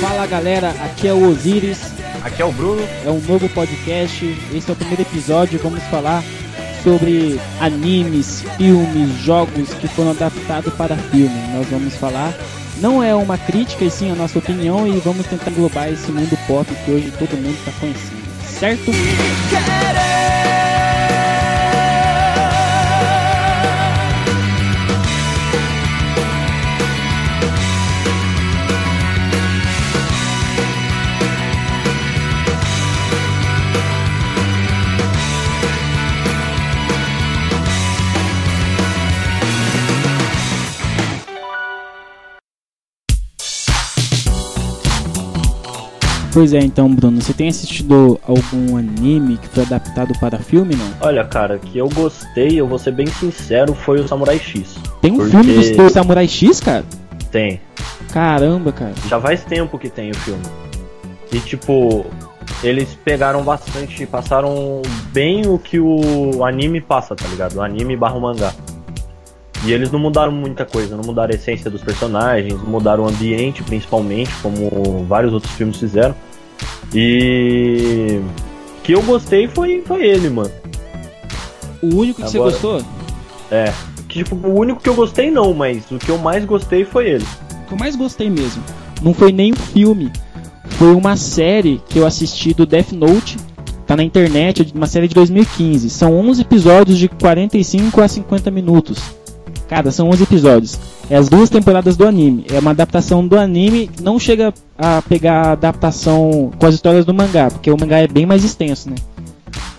Fala galera, aqui é o Osiris, Aqui é o Bruno. é um novo podcast. Esse é o primeiro episódio. Vamos falar sobre animes, filmes, jogos que foram adaptados para filme. Nós vamos falar. Não é uma crítica, e sim a nossa opinião, e vamos tentar englobar esse mundo pop que hoje todo mundo está conhecendo, certo? Pois é, então, Bruno, você tem assistido algum anime que foi adaptado para filme, não? Olha, cara, que eu gostei, eu vou ser bem sincero, foi o Samurai X. Tem um Porque- filme do, Samurai X, cara? Tem. Caramba, cara. Já faz tempo que tem o filme. E tipo, eles pegaram bastante, passaram bem o que o anime passa, tá ligado? O anime barra o mangá. E eles não mudaram muita coisa, não mudaram a essência dos personagens, mudaram o ambiente principalmente, como vários outros filmes fizeram. E que eu gostei foi, foi ele, mano. O único que você Agora- gostou? É. Que, tipo, o único que eu gostei não, mas o que eu mais gostei foi ele. O que eu mais gostei mesmo. Não foi nem um filme. Foi uma série que eu assisti do Death Note. Tá na internet, uma série de 2015. São 11 episódios de 45 a 50 minutos. Cara, são 11 episódios. É as duas temporadas do anime. É uma adaptação do anime. Não chega a pegar a adaptação com as histórias do mangá, porque o mangá é bem mais extenso, né?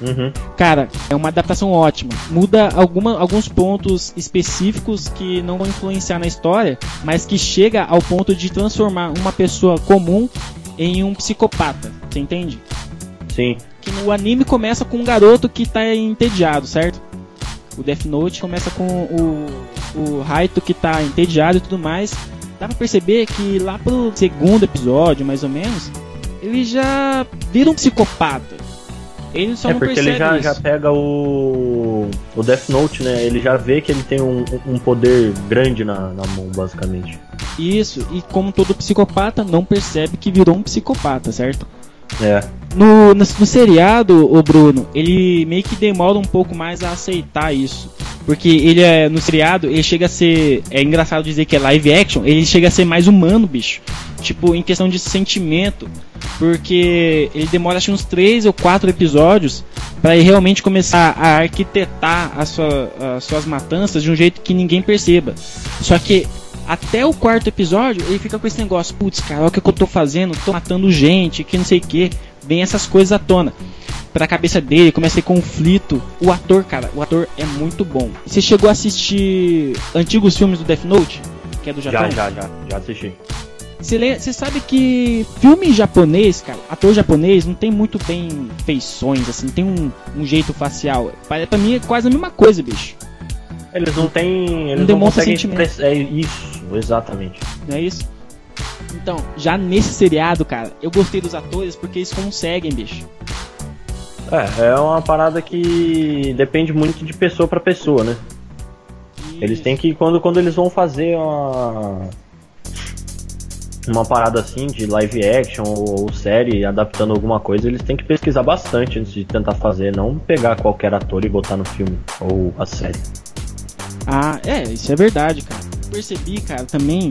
Uhum. Cara, é uma adaptação ótima. Muda alguma, alguns pontos específicos que não vão influenciar na história, mas que chega ao ponto de transformar uma pessoa comum em um psicopata. Você entende? Sim. Que no anime começa com um garoto que tá entediado, certo? O Death Note começa com o, o Raito que tá entediado e tudo mais. Dá pra perceber que lá pro segundo episódio, mais ou menos, ele já vira um psicopata. Ele só é não porque ele já, já pega o. O Death Note, né? Ele já vê que ele tem um, um poder grande na, na mão, basicamente. Isso, e como todo psicopata, não percebe que virou um psicopata, certo? É. No, no, no seriado, o Bruno, ele meio que demora um pouco mais a aceitar isso. Porque ele é, no seriado, ele chega a ser. É engraçado dizer que é live action, ele chega a ser mais humano, bicho. Tipo, em questão de sentimento. Porque ele demora acho uns 3 ou 4 episódios para ele realmente começar a arquitetar sua- as suas matanças de um jeito que ninguém perceba. Só que até o quarto episódio, ele fica com esse negócio, putz, cara, olha o que eu tô fazendo, tô matando gente, que não sei o que. Vem essas coisas à tona. Pra cabeça dele, começa a ter conflito. O ator, cara, o ator é muito bom. Você chegou a assistir antigos filmes do Death Note? Que é do Japão? Já, já, já. Já assisti. Você sabe que filme japonês, cara, ator japonês não tem muito bem feições, assim, tem um, um jeito facial. Pra, pra mim é quase a mesma coisa, bicho. Eles não têm. Eles não, demonstra conseguem sentimento. É isso, exatamente. Não é isso? Então, já nesse seriado, cara, eu gostei dos atores porque eles conseguem, bicho. É, é uma parada que depende muito de pessoa pra pessoa, né? Eles têm que, quando, quando eles vão fazer uma, uma parada assim de live action ou, ou série adaptando alguma coisa, eles têm que pesquisar bastante antes de tentar fazer, não pegar qualquer ator e botar no filme ou a série. Ah, é, isso é verdade, cara. Percebi, cara, também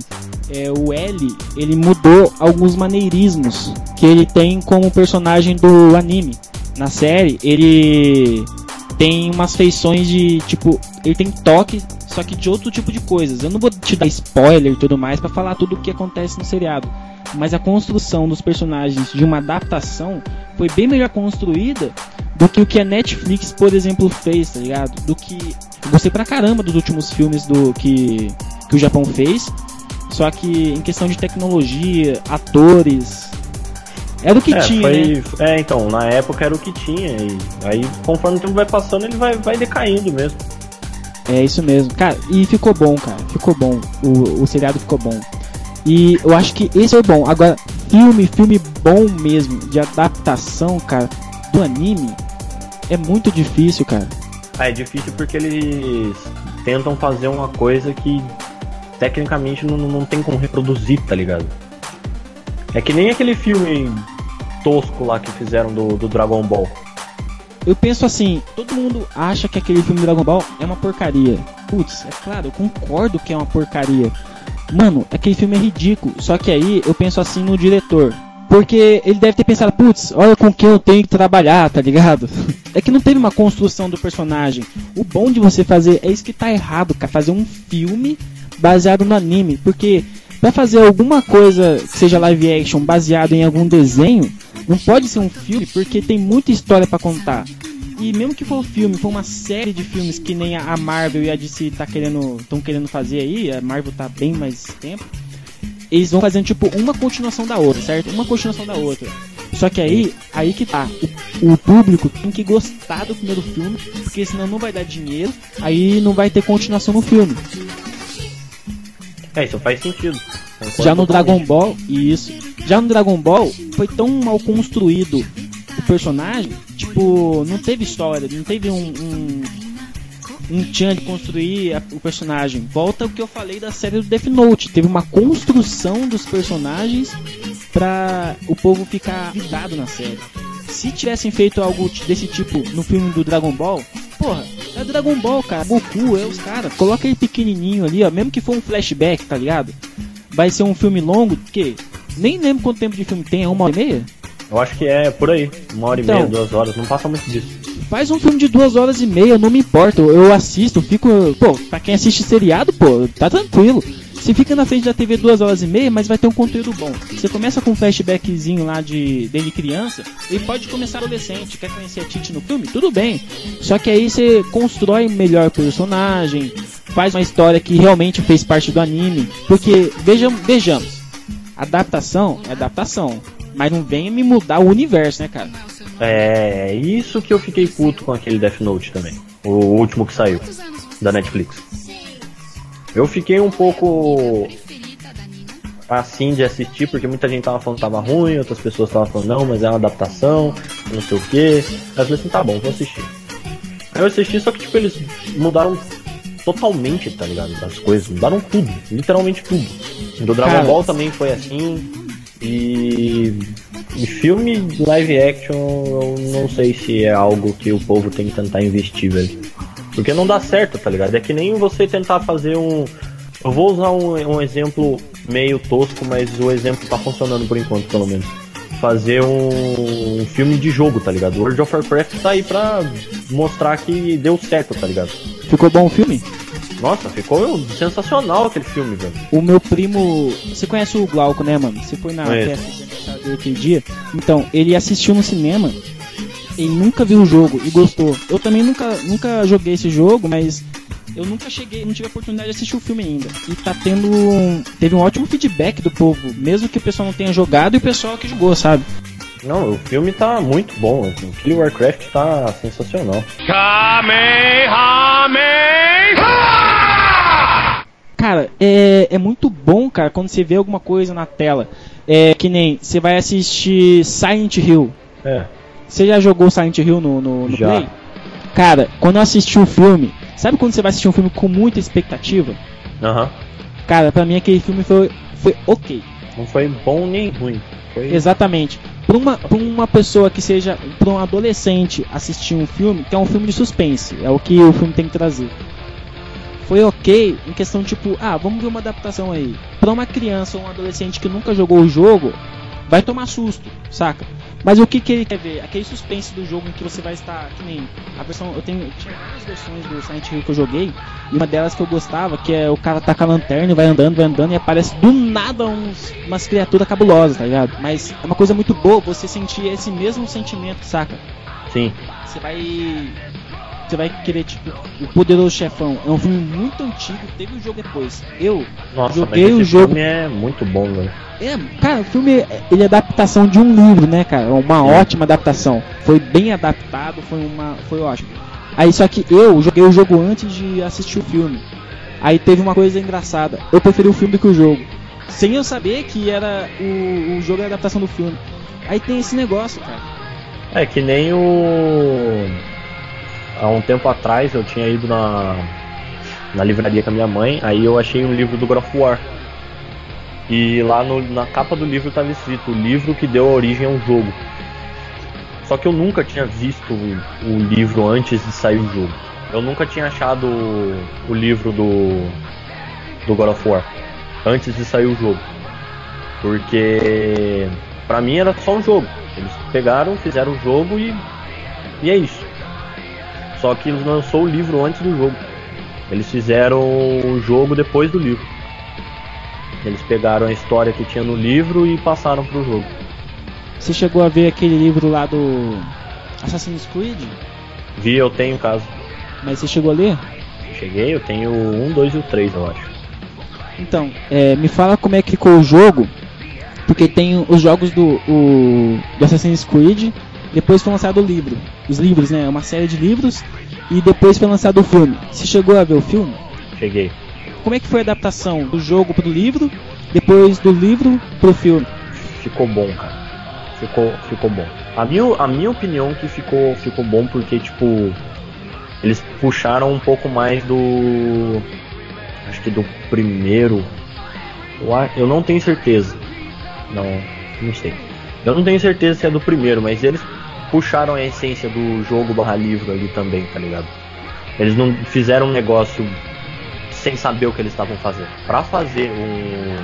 é, o L, ele mudou alguns maneirismos que ele tem como personagem do anime. Na série, ele tem umas feições de, tipo, ele tem toque, só que de outro tipo de coisas. Eu não vou te dar spoiler e tudo mais pra falar tudo o que acontece no seriado. Mas a construção dos personagens de uma adaptação foi bem melhor construída do que o que a Netflix, por exemplo, fez, tá ligado? Do que gostei pra caramba dos últimos filmes do que, que o Japão fez. Só que em questão de tecnologia, atores. Era o que é, tinha, né? foi, é, então, na época era o que tinha, e aí conforme o tempo vai passando, ele vai, vai decaindo mesmo. É isso mesmo. Cara, e ficou bom, cara. Ficou bom. O, o seriado ficou bom. E eu acho que esse é o bom. Agora, filme, filme bom mesmo, de adaptação, cara, do anime, é muito difícil, cara. Ah, é difícil porque eles tentam fazer uma coisa que tecnicamente não, não tem como reproduzir, tá ligado? É que nem aquele filme tosco lá que fizeram do, do Dragon Ball. Eu penso assim, todo mundo acha que aquele filme Dragon Ball é uma porcaria. Putz, é claro, eu concordo que é uma porcaria. Mano, aquele filme é ridículo. Só que aí eu penso assim no diretor. Porque ele deve ter pensado, putz, olha com quem eu tenho que trabalhar, tá ligado? É que não teve uma construção do personagem. O bom de você fazer é isso que tá errado, cara. Fazer um filme baseado no anime. Porque para fazer alguma coisa que seja live action baseado em algum desenho, não pode ser um filme porque tem muita história para contar. E mesmo que for um filme, for uma série de filmes que nem a Marvel e a DC tá querendo, estão querendo fazer aí, a Marvel tá bem mais tempo. Eles vão fazendo tipo uma continuação da outra, certo? Uma continuação da outra. Só que aí, aí que tá. O, o, público tem que gostar do primeiro filme, porque senão não vai dar dinheiro, aí não vai ter continuação no filme. É, isso faz sentido. Já no Dragon Ball, isso. Já no Dragon Ball, foi tão mal construído o personagem, tipo, não teve história, não teve um, um, um tchan de construir a, o personagem. Volta o que eu falei da série do Death Note, teve uma construção dos personagens pra o povo ficar vidrado na série. Se tivessem feito algo desse tipo no filme do Dragon Ball, porra, é Dragon Ball, cara. Goku, é os caras. Coloca ele pequenininho ali, ó. Mesmo que for um flashback, tá ligado? Vai ser um filme longo, que nem lembro quanto tempo de filme tem, é uma hora e meia? Eu acho que é por aí, uma hora então, e meia, duas horas, não passa muito disso. Faz um filme de duas horas e meia, não me importa, eu assisto, fico. Pô, pra quem assiste seriado, pô, tá tranquilo. Você fica na frente da TV duas horas e meia, mas vai ter um conteúdo bom. Você começa com um flashbackzinho lá de dele criança, e pode começar adolescente, quer conhecer a Titi no filme? Tudo bem. Só que aí você constrói melhor personagem, faz uma história que realmente fez parte do anime. Porque, vejam, vejamos, adaptação é adaptação. Mas não venha me mudar o universo, né, cara? É isso que eu fiquei puto com aquele Death Note também. O último que saiu da Netflix. Eu fiquei um pouco assim de assistir, porque muita gente tava falando que tava ruim, outras pessoas estavam falando, não, mas é uma adaptação, não sei o que. Aí eu falei assim, tá bom, vou assistir. Aí eu assisti, só que tipo, eles mudaram totalmente, tá ligado? As coisas, mudaram tudo, literalmente tudo. Do Dragon Cara. Ball também foi assim. E, e filme live action, eu não sei se é algo que o povo tem que tentar investir, velho. Porque não dá certo, tá ligado? É que nem você tentar fazer um. Eu vou usar um, um exemplo meio tosco, mas o exemplo tá funcionando por enquanto, pelo menos. Fazer um, um filme de jogo, tá ligado? World of Warcraft tá aí pra mostrar que deu certo, tá ligado? Ficou bom o filme? Nossa, ficou sensacional aquele filme, velho. O meu primo. Você conhece o Glauco, né, mano? Você foi na é. festa de aniversário dele aquele dia. Então, ele assistiu no cinema. Ele nunca viu o jogo e gostou. Eu também nunca, nunca joguei esse jogo, mas eu nunca cheguei, não tive a oportunidade de assistir o filme ainda. E tá tendo. Teve um ótimo feedback do povo, mesmo que o pessoal não tenha jogado e o pessoal que jogou, sabe? Não, o filme tá muito bom. Assim. O Warcraft tá sensacional. Cara, é, é muito bom, cara, quando você vê alguma coisa na tela. É que nem você vai assistir Silent Hill. É. Você já jogou Silent Hill no, no, no já. Play? Cara, quando eu assisti o filme, sabe quando você vai assistir um filme com muita expectativa? Aham. Uhum. Cara, pra mim aquele filme foi, foi ok. Não foi bom nem ruim. Foi... Exatamente. Pra uma, pra uma pessoa que seja. Pra um adolescente assistir um filme, que é um filme de suspense, é o que o filme tem que trazer foi ok em questão tipo, ah, vamos ver uma adaptação aí. Pra uma criança ou um adolescente que nunca jogou o jogo, vai tomar susto, saca? Mas o que, que ele quer ver? Aquele suspense do jogo em que você vai estar, que nem a versão, eu tenho, tinha várias versões do Silent Hill que eu joguei, e uma delas que eu gostava, que é o cara tá com a lanterna e vai andando, vai andando e aparece do nada uns, umas criaturas cabulosas, tá ligado? Mas é uma coisa muito boa você sentir esse mesmo sentimento, saca? Sim. Você vai você vai querer, tipo, O Poderoso Chefão. É um filme muito antigo, teve o um jogo depois. Eu Nossa, joguei o jogo. filme é muito bom, velho. É, cara, o filme ele é adaptação de um livro, né, cara? É uma é. ótima adaptação. Foi bem adaptado, foi uma, foi ótimo. Aí só que eu joguei o jogo antes de assistir o filme. Aí teve uma coisa engraçada. Eu preferi o filme do que o jogo, sem eu saber que era o, o jogo é a adaptação do filme. Aí tem esse negócio, cara. É que nem o há um tempo atrás eu tinha ido na, na livraria com a minha mãe, aí eu achei um livro do God of War. E lá no, na capa do livro estava escrito o livro que deu origem ao jogo. Só que eu nunca tinha visto o, o livro antes de sair o jogo. Eu nunca tinha achado o, o livro do, do God of War antes de sair o jogo. Porque pra mim era só um jogo. Eles pegaram, fizeram o jogo e, e é isso. Só que eles lançou o livro antes do jogo. Eles fizeram o jogo depois do livro. Eles pegaram a história que tinha no livro e passaram pro jogo. Você chegou a ver aquele livro lá do Assassin's Creed? Vi, eu tenho caso. Mas você chegou a ler? Cheguei, eu tenho o 1, 2 e o 3, eu acho. Então, é, me fala como é que ficou o jogo, porque tem os jogos do, o, do Assassin's Creed, depois foi lançado o livro. Os livros, né? Uma série de livros, e depois foi lançado o filme. Você chegou a ver o filme? Cheguei. Como é que foi a adaptação do jogo pro livro, depois do livro pro filme? Ficou bom, cara. Ficou, ficou bom. A minha, a minha opinião que ficou, ficou bom porque, tipo, eles puxaram um pouco mais do. Acho que do primeiro. Eu, não tenho certeza. Não, não sei. Eu não tenho certeza se é do primeiro, mas eles puxaram a essência do jogo barra livro ali também, tá ligado? Eles não fizeram um negócio sem saber o que eles estavam fazendo. Pra fazer um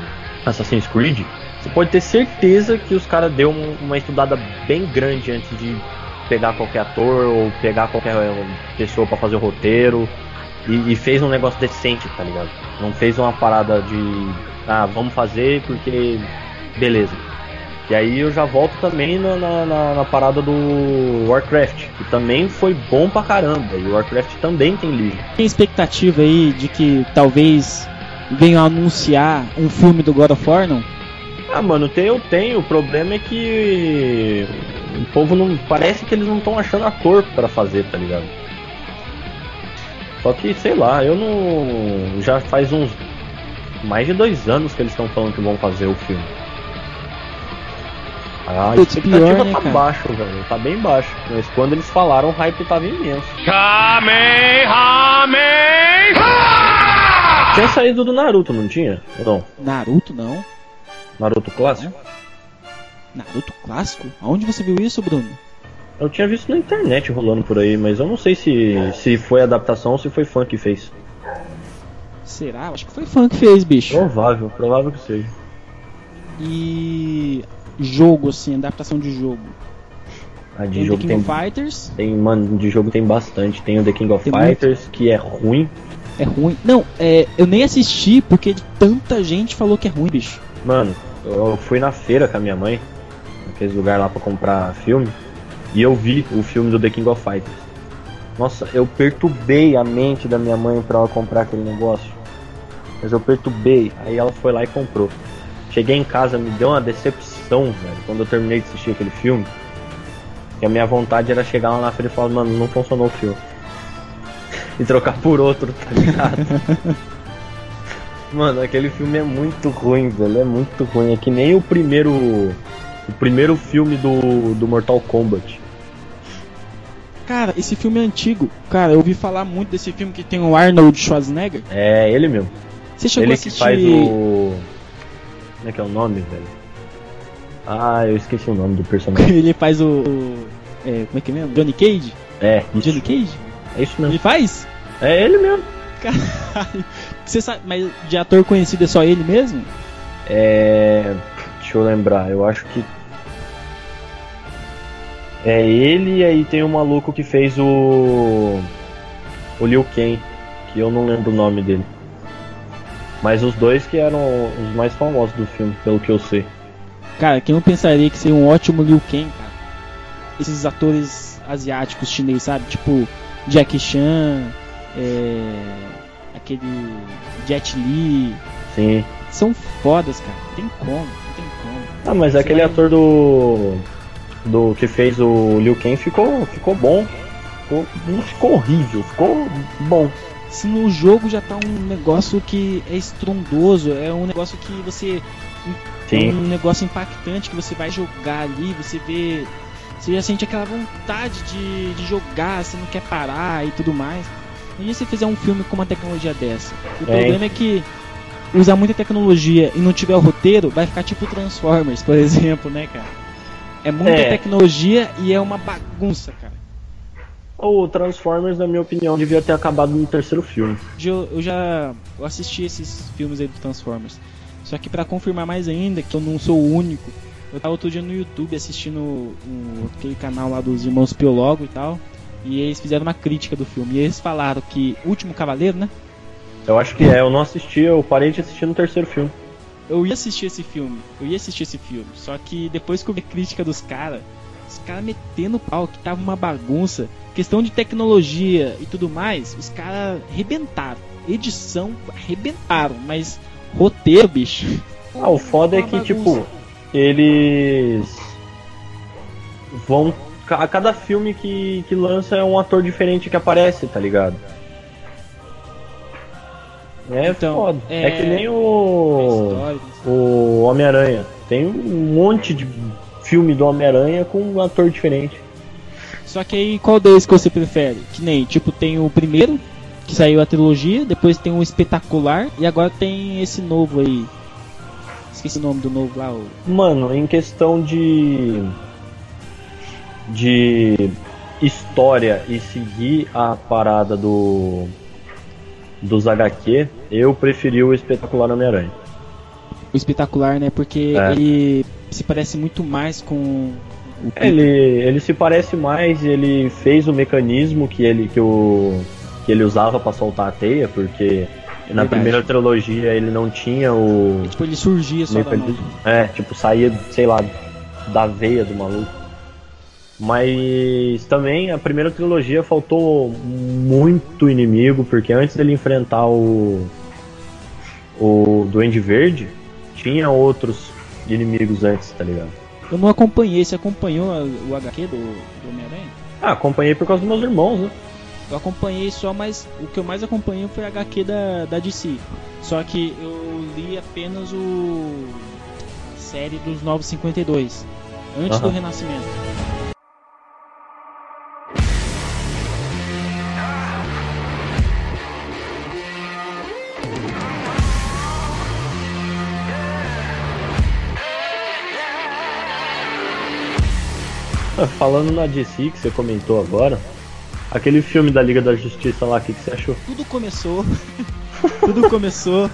Assassin's Creed, você pode ter certeza que os caras deu um- uma estudada bem grande antes de pegar qualquer ator ou pegar qualquer pessoa pra fazer o roteiro e, e fez um negócio decente, tá ligado? Não fez uma parada de ah, vamos fazer porque beleza. E aí eu já volto também na, na, na- parada do Warcraft, que também foi bom pra caramba. E o Warcraft também tem livro. Tem expectativa aí de que talvez venham a anunciar um filme do God of War, não? Ah, mano, tem, eu tenho. O problema é que o povo não. Parece que eles não estão achando ator pra fazer, tá ligado? Só que, sei lá, eu não. Já faz uns. Mais de dois anos que eles estão falando que vão fazer o filme. A Putz, expectativa pior, né, tá cara? baixo, velho. Tá bem baixo. Mas quando eles falaram, o hype tava imenso. Tinha saído do Naruto, não tinha? Ou não? Naruto não. Naruto clássico? Naruto clássico? Aonde você viu isso, Bruno? Eu tinha visto na internet rolando por aí, mas eu não sei se, se foi adaptação ou se foi fã que fez. Será? Acho que foi fã que fez, bicho. Provável, provável que seja. E jogo, assim, adaptação de jogo. A de Tem The jogo King tem, of Fighters, tem. Mano, de jogo tem bastante. Tem o The King of Tem Fighters, que é ruim. é ruim. Não, é, eu nem assisti porque tanta gente falou que é ruim, bicho. Mano, eu fui na feira com a minha mãe, naqueles lugar lá pra comprar filme, e eu vi o filme do The King of Fighters. Nossa, eu perturbei a mente da minha mãe pra ela comprar aquele negócio. Mas eu perturbei, aí ela foi lá e comprou. Cheguei em casa, me deu uma decepção, velho, quando eu terminei de assistir aquele filme. Que a minha vontade era chegar lá na feira e falar, mano, não funcionou o filme. e trocar por outro, tá ligado? Mano, aquele filme é muito ruim, velho. É muito ruim. É que nem o primeiro. O primeiro filme do, do Mortal Kombat. Cara, esse filme é antigo. Cara, eu ouvi falar muito desse filme que tem o Arnold Schwarzenegger. É ele mesmo. Você chegou ele a que assistir. faz o. Como é que é o nome, velho? Ah, eu esqueci o nome do personagem. Ele faz o. o- é, como é que é mesmo? Johnny Cage? É, isso. Johnny Cage? É isso Ele mesmo. faz? É ele mesmo. Caralho. Você sabe, mas de ator conhecido é só ele mesmo? É. Deixa eu lembrar, eu acho que. É ele e aí tem o maluco que fez o. O Liu Kang, que eu não lembro o nome dele. Mas os dois que eram os mais famosos do filme, pelo que eu sei. Cara, quem não pensaria que seria um ótimo Liu Kang, cara? Esses atores asiáticos chineses, sabe? Tipo Jackie Chan, é, aquele Jet Li. Sim. São fodas, cara. Não tem como, não tem como. Ah, mas Você aquele vai- ator do. do que fez o Liu Kang ficou, ficou bom. Ficou, não ficou horrível, ficou bom. Se no jogo já tá um negócio que é estrondoso, é um negócio que você. É Sim. um negócio impactante que você vai jogar ali, você vê. Você já sente aquela vontade de, de jogar, você não quer parar e tudo mais. Imagina se você fizer um filme com uma tecnologia dessa. O É. problema é que usar muita tecnologia e não tiver o roteiro, vai ficar tipo Transformers, por exemplo, né, cara? É muita É. tecnologia e é uma bagunça, cara. O Transformers, na minha opinião, devia ter acabado no terceiro filme. Eu, eu já eu assisti esses filmes aí do Transformers. Só que pra confirmar mais ainda que eu não sou o único, eu tava outro dia no YouTube assistindo um, aquele canal lá dos irmãos Piologo e tal. E eles fizeram uma crítica do filme. E eles falaram que Último Cavaleiro, né? Eu acho que é, eu não assisti, eu parei de assistir no terceiro filme. Eu ia assistir esse filme, eu ia assistir esse filme. Só que depois que eu vi a crítica dos caras, os caras metendo pau, que tava uma bagunça. Questão de tecnologia e tudo mais, os caras arrebentaram. Edição, arrebentaram. Mas roteiro, bicho. Ah, o foda é que, tipo, eles vão. A cada filme que, que lança é um ator diferente que aparece, tá ligado? É Então, foda. É... é- que nem o. O Homem-Aranha. Tem um monte de filme do Homem-Aranha com um ator diferente. Só que aí, qual deles que você prefere? Que nem, tipo, tem o primeiro, que saiu a trilogia, depois tem o espetacular, e agora tem esse novo aí. Esqueci o nome do novo lá, o Mano, em questão de. de história e seguir a parada do. dos HQ, eu preferi o espetacular Homem-Aranha. o espetacular, né? Porque É. ele se parece muito mais com Ele, ele se parece mais, ele fez o mecanismo que ele, que o, que ele usava pra soltar a teia, porque na Verdade. primeira trilogia ele não tinha o. tipo ele surgia só da mecanismo. É, tipo, saía, sei lá, da veia do maluco. Mas também a primeira trilogia faltou muito inimigo, porque antes dele enfrentar o. o Duende Verde, tinha outros inimigos antes, tá ligado? Eu não acompanhei, você acompanhou o HQ do, do Homem-Aranha? Ah, acompanhei por causa dos meus irmãos, né? Eu acompanhei só, mas o que eu mais acompanhei foi a HQ da, da DC. Só que eu li apenas o a série dos 952, antes Aham. do Renascimento. Ah, Falando na DC que você comentou agora, aquele filme da Liga da Justiça lá, o que, que você achou? Tudo começou, tudo começou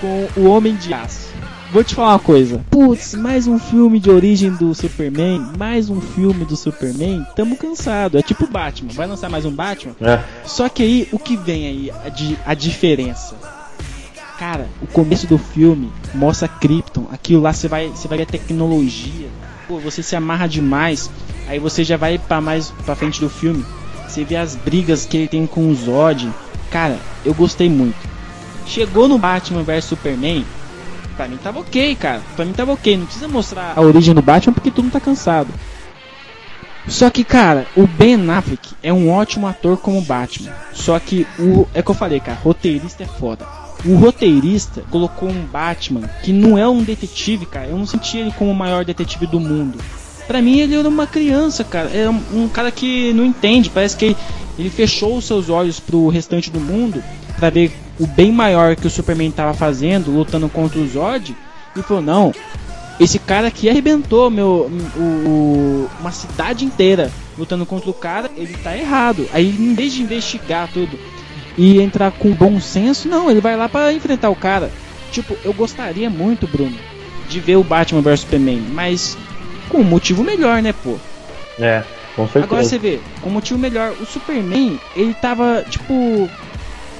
com o Homem de Aço. Vou te falar uma coisa. Putz, mais um filme de origem do Superman, mais um filme do Superman. Tamo cansado. É tipo Batman. Vai lançar mais um Batman? É, Só que aí, o que vem aí, a, di- a diferença? Cara, o começo do filme mostra Krypton. Aquilo lá você vai, você vai ver a tecnologia. Pô, você se amarra demais. Aí você já vai pra mais pra frente do filme. Você vê as brigas que ele tem com o Zod. Cara, eu gostei muito. Chegou no Batman vs Superman. Pra mim tava ok, cara. Pra mim tava ok. Não precisa mostrar a origem do Batman porque todo mundo tá cansado. Só que, cara, o Ben Affleck é um ótimo ator como Batman. Só que o. É que eu falei, cara, roteirista é foda. O roteirista colocou um Batman que não é um detetive, cara. Eu não senti ele como o maior detetive do mundo. Pra mim, ele era uma criança, cara. Era um, um cara que não entende. Parece que ele fechou os seus olhos pro restante do mundo pra ver o bem maior que o Superman tava fazendo, lutando contra o Zod. E falou: Não, esse cara aqui arrebentou meu, o, o- uma cidade inteira lutando contra o cara, ele tá errado. Aí em vez de investigar tudo e entrar com bom senso, não, ele vai lá pra enfrentar o cara. Tipo, eu gostaria muito, Bruno, de ver o Batman vs Superman, mas com um motivo melhor, né, pô? é, com certeza. Agora você vê, com um motivo melhor, o Superman, ele tava, tipo,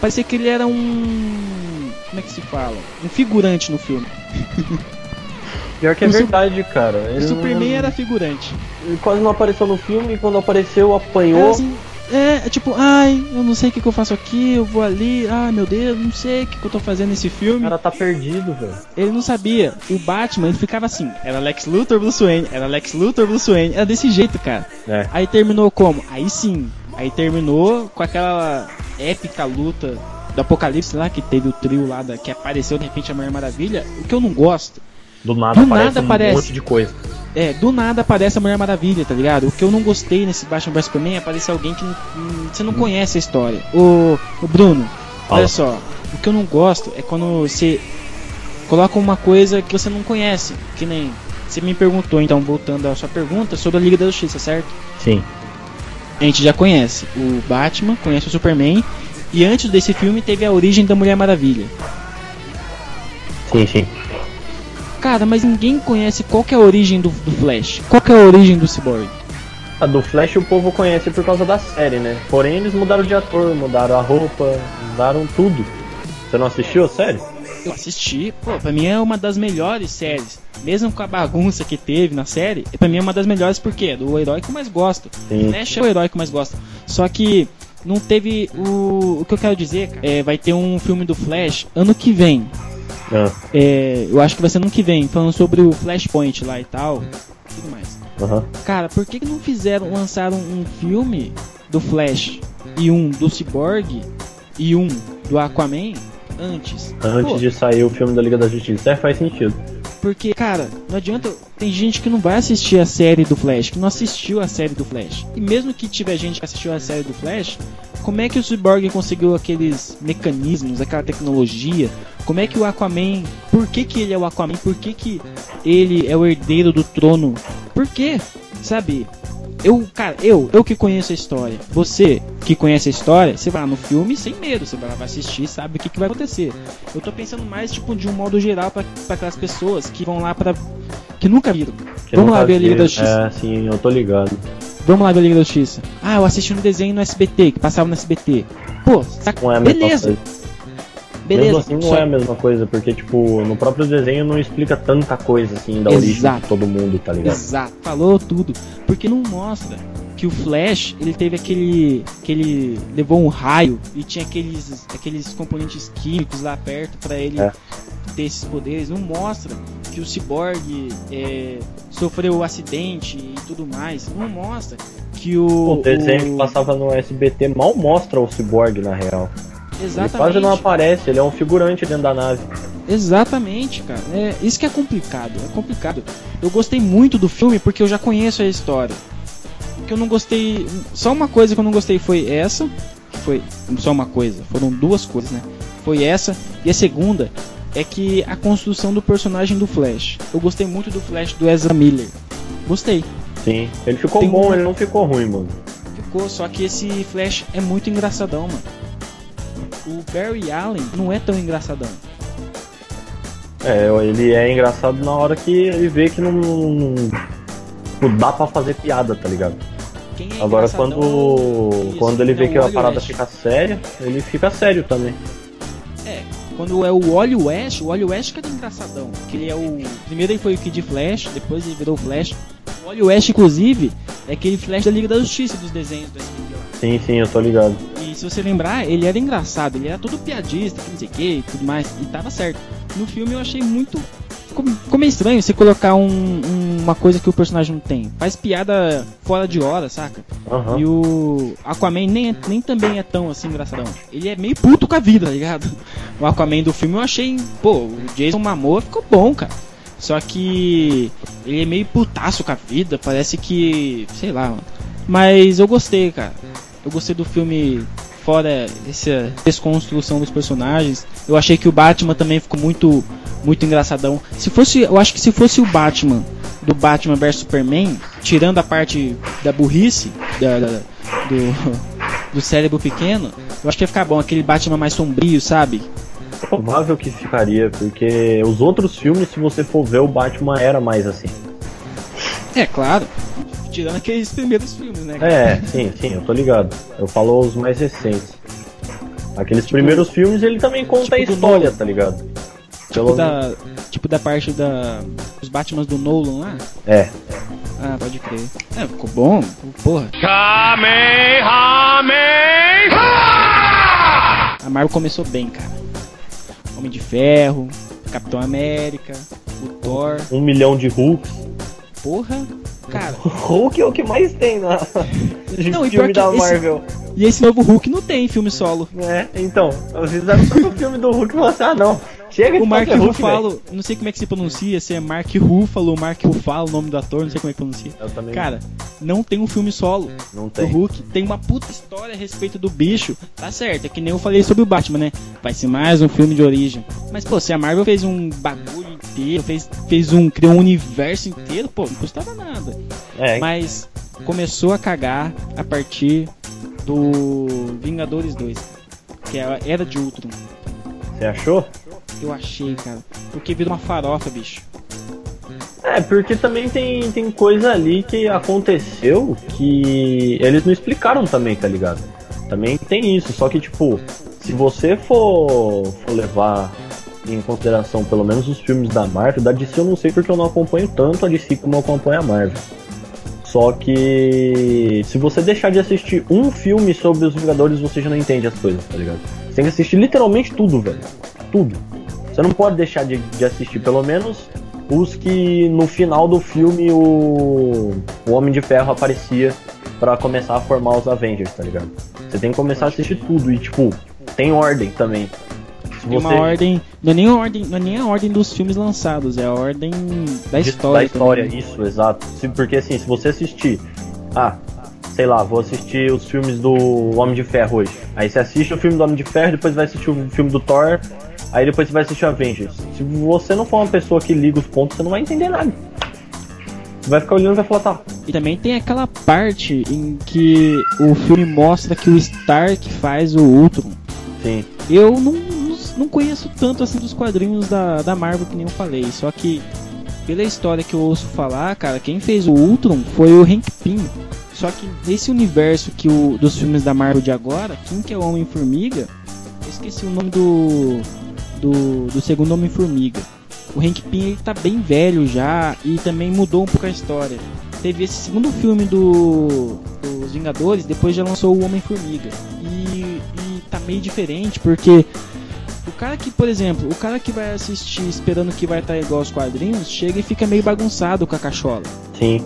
parecia que ele era um, como é que se fala? Um figurante no filme. Pior que é o verdade, cara. O Ele Superman não- era figurante. Ele quase não apareceu no filme e quando apareceu apanhou. assim, é, é tipo, ai, eu não sei o que, que eu faço aqui, eu vou ali, ai meu Deus, não sei o que, que eu tô fazendo nesse O filme. cara tá perdido, velho. Ele não sabia. O Batman, ele ficava assim, era Lex Luthor, Bruce Wayne, era Lex Luthor, Bruce Wayne, era desse jeito, cara. É. Aí terminou como? Aí sim, aí terminou com aquela épica luta do Apocalipse lá, que teve o trio lá, da, que apareceu de repente a Mulher Maravilha. O que eu não gosto Do nada Do aparece nada um aparece. monte de coisa. É, do nada aparece a Mulher Maravilha, tá ligado? O que eu não gostei nesse Batman vs Superman é aparecer alguém que não- hum, você não conhece a história. O, o Bruno, Fala. olha só, o que eu não gosto é quando você Coloca uma coisa que você não conhece, que nem você me perguntou, então voltando à sua pergunta sobre a Liga da Justiça, certo? Sim. A gente já conhece o Batman, conhece o Superman e antes desse filme teve a origem da Mulher Maravilha. Sim, sim. Cara, mas ninguém conhece qual é a origem do, do Flash. Qual que é a origem do Cyborg? A do Flash o povo conhece por causa da série, né? Porém eles mudaram de ator, mudaram a roupa, mudaram tudo. Você não assistiu a série? Eu assisti, pô, pra mim é uma das melhores séries. Mesmo com a bagunça que teve na série, pra mim é uma das melhores porque é do herói que eu mais gosto. Sim. Flash é o herói que eu mais gosto. Só que não teve o. O que eu quero dizer, cara, é, vai ter um filme do Flash ano que vem. Ah, É, eu acho que vai ser ano que vem, falando sobre o Flashpoint lá e tal. Tudo mais. aham. Cara, por que, que não fizeram, lançaram um filme do Flash e um do Cyborg e um do Aquaman antes? Antes Pô, de sair o filme da Liga da Justiça. É, faz sentido. Porque, cara, não adianta. Tem gente que não vai assistir a série do Flash, que não assistiu a série do Flash. E mesmo que tiver gente que assistiu a série do Flash, como é que o Cyborg conseguiu aqueles mecanismos, aquela tecnologia? Como é que o Aquaman. Por que, que ele é o Aquaman? Por que, que ele é o herdeiro do trono? Por quê? Sabe? Eu, cara, eu, eu que conheço a história. Você que conhece a história, você vai lá no filme sem medo, você vai lá vai assistir, sabe o que, que vai acontecer. Eu tô pensando mais tipo de um modo geral pra pra aquelas pessoas que vão lá pra. que nunca viram. Que Vamos lá ver a Liga da. Justiça. É, sim, eu tô ligado. Vamos lá ver Liga da Justiça. Ah, eu assisti um desenho no SBT, que passava no SBT. Pô, saca? Não é a mesma beleza, coisa. beleza. Mesmo assim não Só- é a mesma coisa, porque, tipo, no próprio desenho não explica tanta coisa, assim, da origem Exato. de todo mundo, tá ligado? Exato, falou tudo. Porque não mostra que o Flash, ele teve aquele. que ele levou um raio e tinha aqueles, aqueles componentes químicos lá perto pra ele É. ter esses poderes. Não mostra que o Cyborg é, sofreu um acidente e tudo mais. Não mostra que o. O desenho que o- passava no SBT mal mostra o Cyborg, na real. Ele Exatamente. quase não aparece, ele é um figurante dentro da nave. Exatamente, cara. É, isso que é complicado, é complicado. Eu gostei muito do filme porque eu já conheço a história. O que eu não gostei. Só uma coisa que eu não gostei foi essa. Que foi só uma coisa. Foram duas coisas, né? Foi essa. E a segunda é que a construção do personagem do Flash. Eu gostei muito do Flash do Ezra Miller. Gostei. Sim. Ele ficou Tem bom, um- ele não ficou ruim, mano. Ficou, só que esse Flash é muito engraçadão, mano. O Barry Allen não é tão engraçadão. É, ele é engraçado na hora que ele vê que não, não, não dá pra fazer piada, tá ligado? Quem é Agora quando, Isso, quando ele é vê que a parada fica séria, ele fica sério também. Quando é o Wally West, o Wally West que é engraçadão. Que ele é o. Primeiro ele foi o Kid Flash, depois ele virou o Flash. O Wally West, inclusive, é aquele Flash da Liga da Justiça dos desenhos do SBT lá. Sim, sim, eu tô ligado. E se você lembrar, ele era engraçado, ele era todo piadista, que não sei o que e tudo mais, e tava certo. No filme eu achei muito. Ficou, ficou meio estranho você colocar um- um- uma coisa que o personagem não tem. Faz piada fora de hora, saca? Aham. E o Aquaman nem, é- nem também é tão assim engraçadão. Ele é meio puto com a vida, tá ligado? O Aquaman do filme eu achei, pô, o Jason Momoa ficou bom, cara. Só que ele é meio putaço com a vida, parece que, sei lá, mano. Mas eu gostei, cara. Eu gostei do filme fora essa desconstrução dos personagens. Eu achei que o Batman também ficou muito muito engraçadão. Se fosse, eu acho que se fosse o Batman do Batman vs Superman, tirando a parte da burrice da, da- do do cérebro pequeno, eu acho que ia ficar bom aquele Batman mais sombrio, sabe? Provável que ficaria, porque os outros filmes, se você for ver, o Batman era mais assim. É, claro. Tirando aqueles primeiros filmes, né? cara? É, sim, sim, eu tô ligado. Eu falo os mais recentes. Aqueles primeiros filmes ele também conta a tipo do história, tá ligado? Tipo Pelo da, tipo da parte da. Os Batmans do Nolan lá. É. Ah, pode crer. É, ficou bom, porra. A Marvel começou bem, cara. Homem de Ferro, Capitão América, o Thor, Um milhão de Hulks. porra. Cara, Hulk é o que mais tem na Não, e filme pior da que esse- Marvel. e esse novo Hulk não tem filme solo. É, então, eles fizeram todo o filme do Hulk e falaram assim, ah não, Chega o Mark Ruffalo, não sei como é que se pronuncia, se é Mark Ruffalo, Mark Ruffalo, o nome do ator, não sei como é que pronuncia. Eu também Cara, não tem um filme solo não do tem. Hulk, tem uma puta história a respeito do bicho. Tá certo, é que nem eu falei sobre o Batman, né? Vai ser mais um filme de origem. Mas, pô, se a Marvel fez um bagulho inteiro, fez, fez um, criou um universo inteiro, pô, não custava nada. É, Mas começou a cagar a partir do Vingadores 2, que é Era de Ultron. você achou? Eu achei, cara. Porque virou uma farofa, bicho. É, porque também tem, tem coisa ali que aconteceu que eles não explicaram também, tá ligado? Também tem isso, só que tipo, se você for, for levar em consideração pelo menos os filmes da Marvel, da DC eu não sei porque eu não acompanho tanto a DC como eu acompanho a Marvel. Só que se você deixar de assistir um filme sobre os Vingadores, você já não entende as coisas, tá ligado? Você tem que assistir literalmente tudo, velho. Tudo. Você não pode deixar de, de assistir, pelo menos os que no final do filme o, o Homem de Ferro aparecia pra começar a formar os Avengers, tá ligado? Você tem que começar a assistir tudo e tipo, tem ordem também. Se Tem uma ordem. Não é, nem a ordem. não é nem a ordem dos filmes lançados, é a ordem da de- história. Da história, também. isso, exato. Se- porque assim, se você assistir. Ah, sei lá, vou assistir os filmes do Homem de Ferro hoje. Aí você assiste o filme do Homem de Ferro, depois vai assistir o filme do Thor, aí depois você vai assistir o Avengers. Se você não for uma pessoa que liga os pontos, você não vai entender nada. Você vai ficar olhando e vai falar, tá. E também tem aquela parte em que o filme mostra que o Stark faz o Ultron. Sim. Eu não, não, conheço tanto assim dos quadrinhos da, da Marvel que nem eu falei. Só que pela história que eu ouço falar, cara, quem fez o Ultron foi o Hank Pym. Só que nesse universo que o, dos filmes da Marvel de agora, quem que é o Homem-Formiga? Eu esqueci o nome do, do, do segundo Homem-Formiga. O Hank Pym ele tá bem velho já e também mudou um pouco a história. Teve esse segundo filme do, dos Vingadores, depois já lançou o Homem-Formiga. E, e tá meio diferente porque o cara que, por exemplo, o cara que vai assistir esperando que vai estar igual aos quadrinhos, chega e fica meio bagunçado com a cachola. Sim.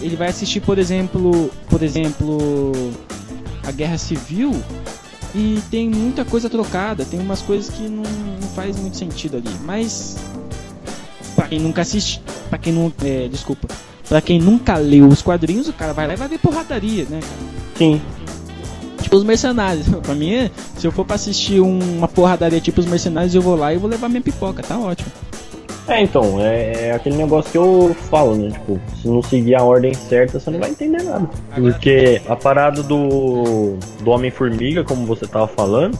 Ele vai assistir, por exemplo, por exemplo, a Guerra Civil e tem muita coisa trocada, tem umas coisas que não, não faz muito sentido ali. Mas pra quem nunca assiste, para quem não, é, desculpa, para quem nunca leu os quadrinhos, o cara vai lá e vai ver porradaria, né, cara? Sim. Tipo os mercenários. pra mim, se eu for pra assistir um- uma porradaria tipo os mercenários, eu vou lá e vou levar minha pipoca, tá ótimo. É, então, é, é aquele negócio que eu falo, né? Tipo, se não seguir a ordem certa, você não vai entender nada. Porque a parada do, do Homem-Formiga, como você tava falando,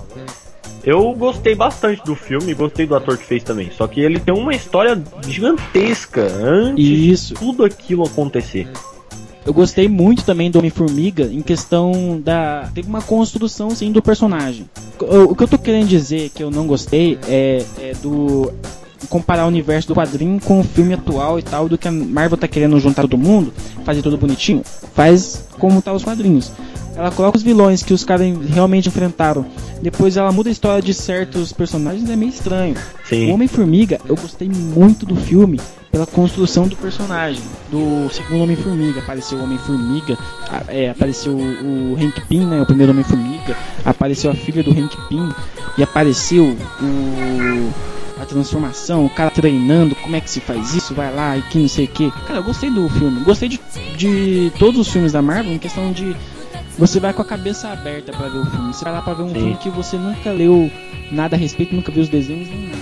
eu gostei bastante do filme, gostei do ator que fez também. Só que ele tem uma história gigantesca antes Isso. de tudo aquilo acontecer. Eu gostei muito também do Homem-Formiga em questão da. Teve uma construção sim do personagem. O, o que eu tô querendo dizer que eu não gostei é, é do. Comparar o universo do quadrinho com o filme atual e tal, do que a Marvel tá querendo juntar todo mundo, fazer tudo bonitinho. Faz como tá os quadrinhos. Ela coloca os vilões que os caras realmente enfrentaram. Depois ela muda a história de certos personagens, é meio estranho. O Sim. Homem-Formiga, eu gostei muito do filme pela construção do personagem. Do segundo Homem-Formiga. Apareceu o Homem-Formiga, é, apareceu o, o Hank Pym, né, o primeiro Homem-Formiga. Apareceu a filha do Hank Pym. E apareceu o, transformação, o cara treinando, como é que se faz isso, vai lá e que não sei o que. Cara, eu gostei do filme. Gostei de, de todos os filmes da Marvel em questão de. Você vai com a cabeça aberta pra ver o filme. Você vai lá pra ver um Sim. filme que você nunca leu nada a respeito, nunca viu os desenhos, nem nada.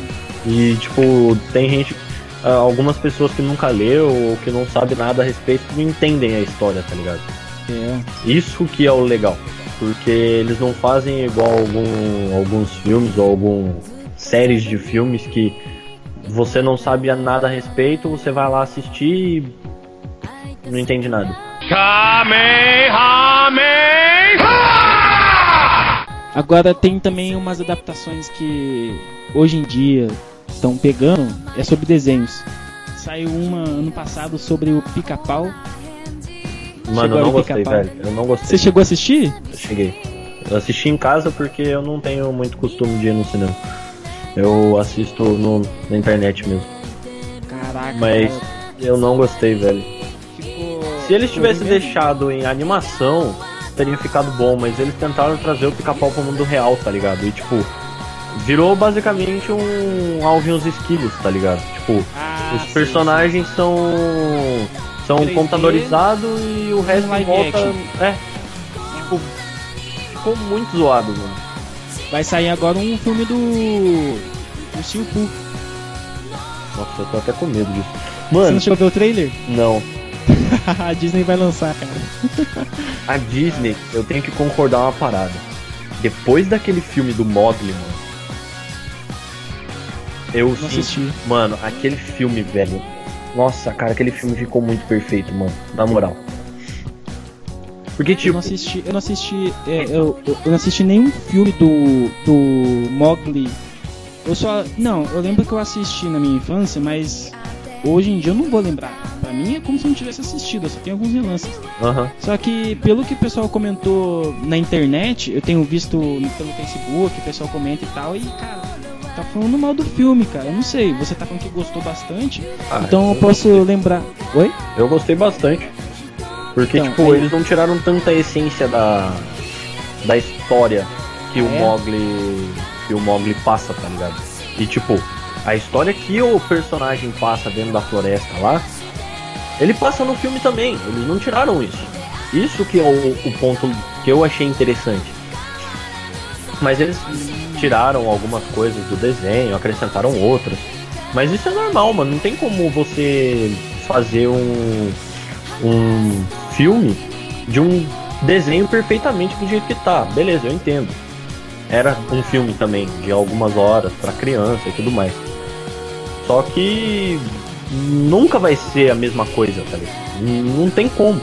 E, tipo, tem gente. ah, Algumas pessoas que nunca leu ou que não sabe nada a respeito não entendem a história, tá ligado? É. Isso que é o legal. Porque eles não fazem igual algum, alguns filmes ou algumas séries de filmes que você não sabe nada a respeito, você vai lá assistir e não entende nada. Agora tem também umas adaptações que hoje em dia estão pegando, é sobre desenhos. Saiu uma ano passado sobre o pica-pau. Mano, Chegou eu não gostei, velho. Eu não gostei. Você chegou a assistir? Eu cheguei. Eu assisti em casa porque eu não tenho muito costume de ir no cinema. Eu assisto no, na internet mesmo. Caraca, Mas cara, eu não gostei, velho. ficou. Se eles tivessem deixado em animação, teria ficado bom, mas eles tentaram trazer o pica-pau pro mundo real, tá ligado? E tipo, Virou basicamente um Alvin os Esquilos, tá ligado? Tipo, Ah, os sim, personagens são. são 3D, computadorizados e o resto volta. action. É. Tipo, ficou muito zoado, mano. Vai sair agora um filme do. do Silpu. Nossa, eu tô até com medo disso. Você Mano, não chegou a ver o trailer? não. a Disney vai lançar, cara. A Disney, eu tenho que concordar uma parada. Depois daquele filme do Mogli, mano. Eu Não assisti. Mano, aquele filme, velho. Nossa, cara, aquele filme ficou muito perfeito, mano. Na moral. Porque, Eu tipo. não assisti, eu não assisti, é, eu, eu eu não assisti nenhum filme do, do Mowgli. Eu só, não, eu lembro que eu assisti na minha infância, mas hoje em dia eu não vou lembrar. Pra mim é como se eu não tivesse assistido, eu só tenho alguns relances. Só que pelo que o pessoal comentou na internet, eu tenho visto pelo Facebook, o pessoal comenta e tal, e cara, tá falando mal do filme, cara. Eu não sei, você tá falando que gostou bastante, Ah, então eu posso lembrar. Oi? Eu gostei bastante. Porque, Então, tipo, aí- eles não tiraram tanta essência da, da história que o É? Mogli. que o Mogli passa, tá ligado? E tipo, a história que o personagem passa dentro da floresta lá, ele passa no filme também. Eles não tiraram isso. Isso que é o, o ponto que eu achei interessante. Mas eles tiraram algumas coisas do desenho, acrescentaram outras. Mas isso é normal, mano. Não tem como você fazer um, um filme de um desenho perfeitamente do jeito que tá. Beleza, eu entendo. Era um filme também, de algumas horas, pra criança e tudo mais. Só que nunca vai ser a mesma coisa, tá ligado? Não tem como.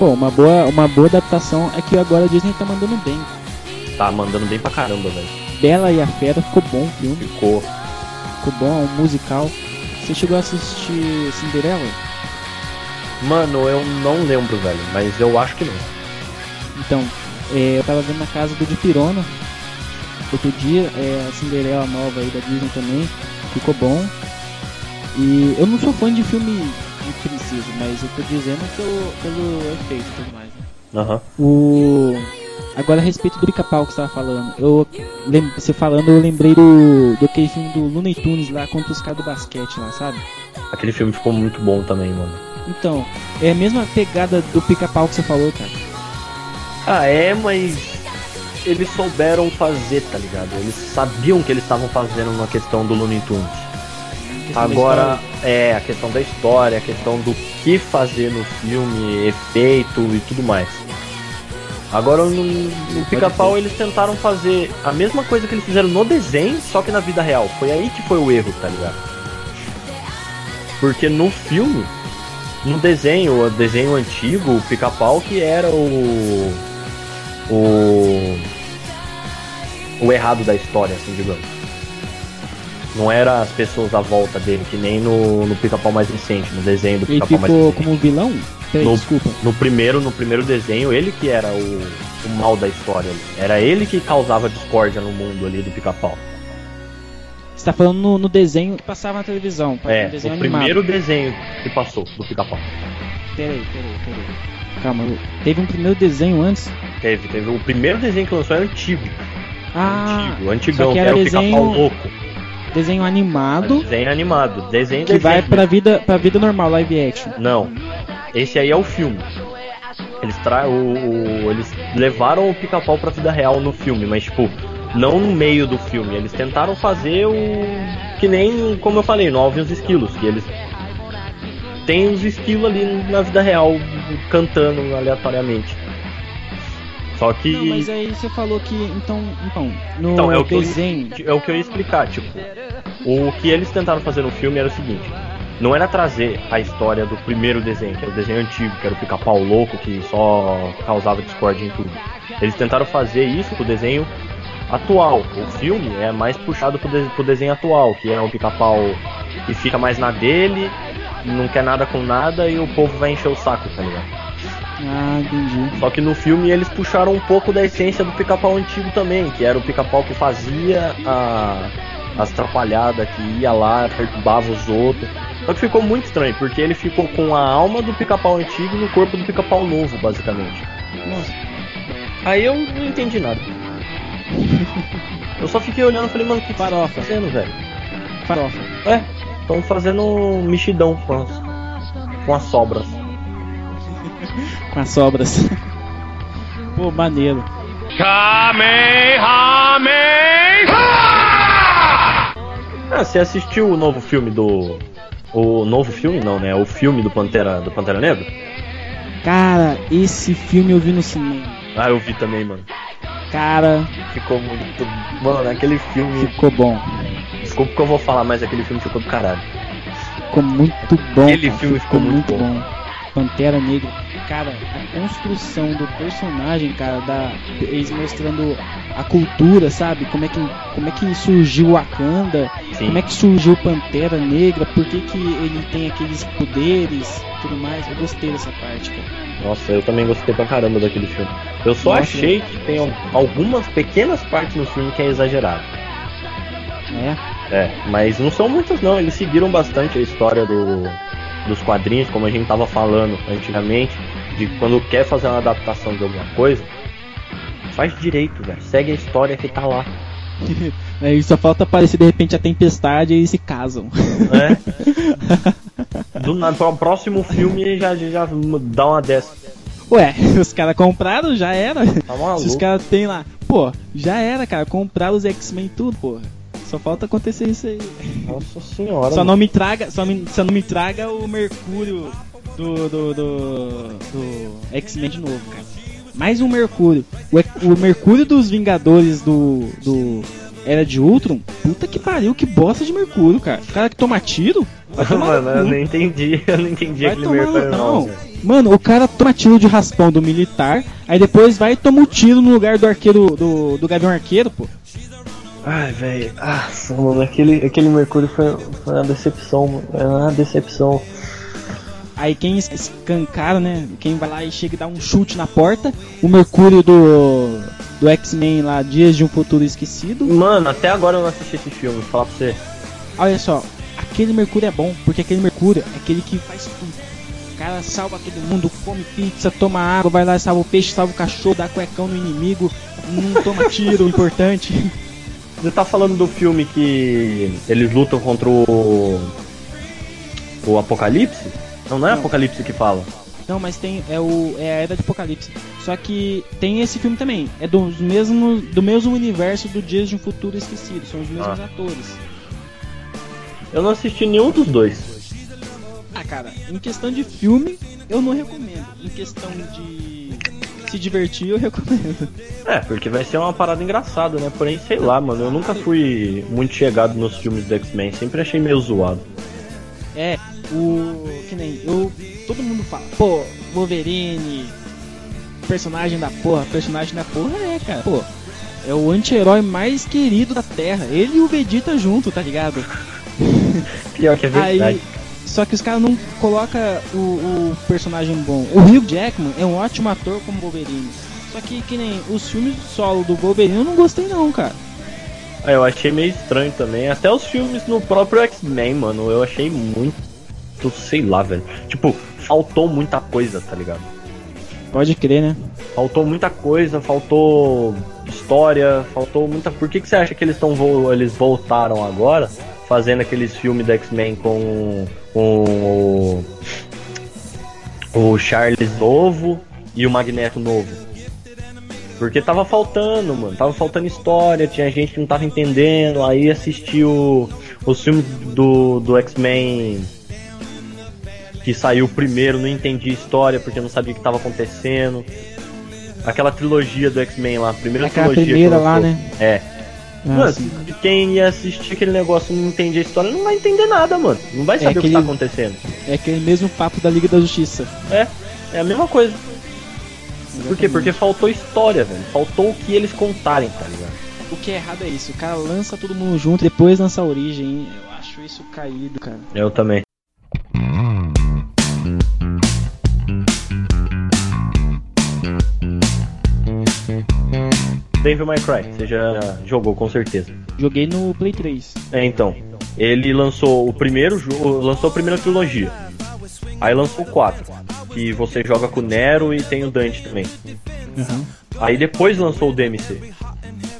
Pô, uma boa, uma boa adaptação é que agora a Disney tá mandando bem. Tá mandando bem pra caramba, velho. Bela e a Fera ficou bom o filme, Ficou. ficou bom, é um musical. Você chegou a assistir Cinderela? Mano, eu não lembro, velho, mas eu acho que não. Então, é, eu tava vendo na casa do Dipirona outro dia, é, a Cinderela nova aí da Disney também, ficou bom. E eu não sou fã de filme de princesa, mas eu tô dizendo pelo, pelo efeito e tudo mais. né? Aham. O... Agora a respeito do pica-pau que você tava falando, eu lem... você falando, eu lembrei do, do aquele filme do Looney Tunes lá contra os caras do basquete lá, sabe? Aquele filme ficou muito bom também, mano. Então, é a mesma pegada do pica-pau que você falou, cara. Ah, é, mas eles souberam fazer, tá ligado? Eles sabiam que eles estavam fazendo na questão do Looney Tunes. Agora, é, a questão da história, a questão do que fazer no filme, efeito e tudo mais. Agora, no, no Pica-Pau, eles tentaram fazer a mesma coisa que eles fizeram no desenho, só que na vida real. Foi aí que foi o erro, tá ligado? Porque no filme, no desenho, o desenho antigo, o Pica-Pau que era o. O. O errado da história, assim, digamos. Não era as pessoas à volta dele, que nem no, no Pica-Pau mais recente, no desenho do Ele Pica-Pau mais ficou recente. como vilão? Peraí, No- desculpa. No primeiro, no primeiro desenho, ele que era o, o mal da história. ali. Era ele que causava discórdia no mundo ali do Pica-Pau. Você tá falando no, no desenho que passava na televisão. É, o animado. primeiro desenho que passou do Pica-Pau. Peraí, peraí, peraí. Calma, teve um primeiro desenho antes? Teve, teve. O primeiro desenho que lançou era antigo. Ah, antigo, antigão, só que era era o desenho- Pica-Pau louco. desenho animado Desenho animado. Desenho que desenho. vai pra vida, pra vida normal, live action. Não. Esse aí é o filme. Eles, tra... o, o- eles levaram o pica-pau pra vida real no filme, mas tipo, não no meio do filme. Eles tentaram fazer o. Que nem, como eu falei, no Alvin e os Esquilos, que eles têm os esquilos ali na vida real cantando aleatoriamente. Só que. Não, mas aí você falou que então, então no Então, é o que eu- desenho, É o que eu ia explicar, tipo, o que eles tentaram fazer no filme era o seguinte, não era trazer a história do primeiro desenho, que era o desenho antigo, que era o pica-pau louco, que só causava discórdia em tudo. Eles tentaram fazer isso pro desenho atual. O filme é mais puxado pro, de- pro desenho atual, que é o pica-pau que fica mais na dele, não quer nada com nada e o povo vai encher o saco, tá ligado? ah, entendi. Só que no filme eles puxaram um pouco da essência do pica-pau antigo também, que era o pica-pau que fazia a, as atrapalhadas, que ia lá, perturbava os outros. Só que ficou muito estranho, porque ele ficou com a alma do pica-pau antigo no corpo do pica-pau novo, basicamente. Nossa, Aí eu não entendi nada. Eu só fiquei olhando e falei, mano, que Farofa. tá fazendo, velho? Farofa. É, estão fazendo um mexidão com as, com as sobras. Com as sobras. Pô, maneiro. Ah, você assistiu o novo filme do. O novo filme não, né? O filme do Pantera, do Pantera Negra? Cara, esse filme eu vi no cinema. Ah, eu vi também, mano. Cara, Ficou muito. Mano, aquele filme. ficou bom. Desculpa que eu vou falar, mas aquele filme ficou do caralho. Ficou muito bom. Aquele cara. filme ficou muito bom. Pantera Negra. Cara, a construção do personagem, cara, da, eles mostrando a cultura, sabe? Como é que, como é que surgiu o Wakanda, Sim. como é que surgiu Pantera Negra, por que, que ele tem aqueles poderes tudo mais. Eu gostei dessa parte, cara. Nossa, eu também gostei pra caramba daquele filme. Eu só Nossa. achei que tem al- algumas pequenas partes no filme que é exagerado. É. É, mas não são muitas não, eles seguiram bastante a história do, dos quadrinhos, como a gente tava falando antigamente, de quando quer fazer uma adaptação de alguma coisa, faz direito, velho. Segue a história que tá lá. Aí só falta aparecer de repente a tempestade e se casam. né? Do nada, pro próximo filme já, já dá uma dessa. Ué, os caras compraram, já era. Tá Se os maluco. caras tem lá, pô, já era, cara. Compraram os X-Men e tudo, porra. Só falta acontecer isso aí. Nossa senhora. Só mano. não me traga, só, me, só não me traga o Mercúrio do, do, do, do X-Men de novo, cara. Mais um Mercúrio. O, o Mercúrio dos Vingadores do, do Era de Ultron, puta que pariu, que bosta de Mercúrio, cara. O cara que toma tiro, Mano, no eu não entendi, eu não entendi Vai aquele mercúrio não. Não, mano, o cara toma tiro de raspão do militar, aí depois vai e toma um tiro no lugar do arqueiro, do, do Gavião Arqueiro, pô. Ai, velho. Ah, mano, aquele, aquele mercúrio foi, foi uma decepção, mano. É uma decepção. Aí quem es- escancara, né? Quem vai lá e chega e dá um chute na porta, o Mercúrio do, do X-Men lá, Dias de um Futuro Esquecido. Mano, até agora eu não assisti esse filme, vou falar pra você. Olha só, aquele Mercúrio é bom, porque aquele Mercúrio é aquele que faz tudo. O cara salva todo mundo, come pizza, toma água, vai lá e salva o peixe, salva o cachorro, dá cuecão no inimigo, não toma tiro, importante. Você tá falando do filme que eles lutam contra o. O Apocalipse? Não, não é Não. Apocalipse que fala. Não, mas tem é o é a Era de Apocalipse. Só que tem esse filme também. É dos mesmos do mesmo universo do Dias de um Futuro Esquecido. São os mesmos Ah. atores. Eu não assisti nenhum dos dois. Ah, cara, em questão de filme, eu não recomendo. Em questão de se divertir, eu recomendo. É, porque vai ser uma parada engraçada, né? Porém, sei lá, mano, eu nunca fui muito chegado nos filmes do X-Men, sempre achei meio zoado. É, o que nem eu, todo mundo fala, pô, Wolverine, personagem da porra, personagem da porra é, cara. Pô, é o anti-herói mais querido da Terra. Ele e o Vegeta junto, tá ligado? Pior que é verdade. Aí, só que os caras não colocam o, o personagem bom. O Hugh Jackman é um ótimo ator como Wolverine. Só que, que nem os filmes solo do Wolverine, eu não gostei não, cara. Ah, eu achei meio estranho também. Até os filmes no próprio X-Men, mano, eu achei muito. Sei lá, velho. Tipo, faltou muita coisa, tá ligado? Pode crer, né? Faltou muita coisa, faltou história, faltou muita. Por que, que você acha que eles estão eles voltaram agora fazendo aqueles filmes do X-Men com, com o, o Charles novo e o Magneto novo? Porque tava faltando, mano. Tava faltando história, tinha gente que não tava entendendo. Aí assistiu os filmes do, do X-Men que saiu primeiro, não entendi a história porque não sabia o que tava acontecendo. Aquela trilogia do X-Men lá, a primeira Aquela trilogia. primeira que lá, né? É. Ah, Mano, quem ia assistir aquele negócio e não entende a história, não vai entender nada, mano. Não vai É saber o que aquele- tá acontecendo. É aquele mesmo papo da Liga da Justiça. É, é a mesma coisa. Por quê? Porque faltou história, velho. Faltou o que eles contarem, tá ligado? O que é errado é isso, o cara lança todo mundo junto, depois lança a origem. hein? Eu acho isso caído, cara. Eu também. Devil May Cry, você já jogou com certeza. Joguei no Play 3. É, então. Ele lançou o primeiro jogo, lançou a primeira trilogia. Aí lançou o 4, que você joga com o Nero e tem o Dante também. Uhum. Aí depois lançou o DMC.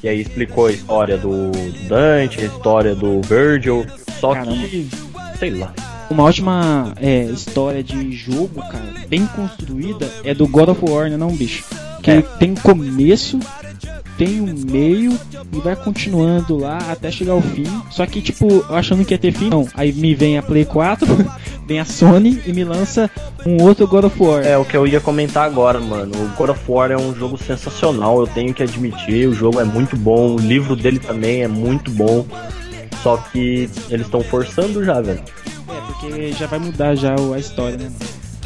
Que aí explicou a história do Dante, a história do Virgil. Só Caramba. que. sei lá. Uma ótima é, história de jogo, cara, bem construída, é do God of War, né não, bicho? Que É. tem começo, tem um meio e vai continuando lá até chegar ao fim. Só que, tipo, eu achando que ia ter fim, não. Aí me vem a Play 4, vem a Sony e me lança um outro God of War. É o que eu ia comentar agora, mano. O God of War é um jogo sensacional, eu tenho que admitir. O jogo é muito bom, o livro dele também é muito bom. Só que eles estão forçando já, velho. É, porque já vai mudar já a história, né, mano?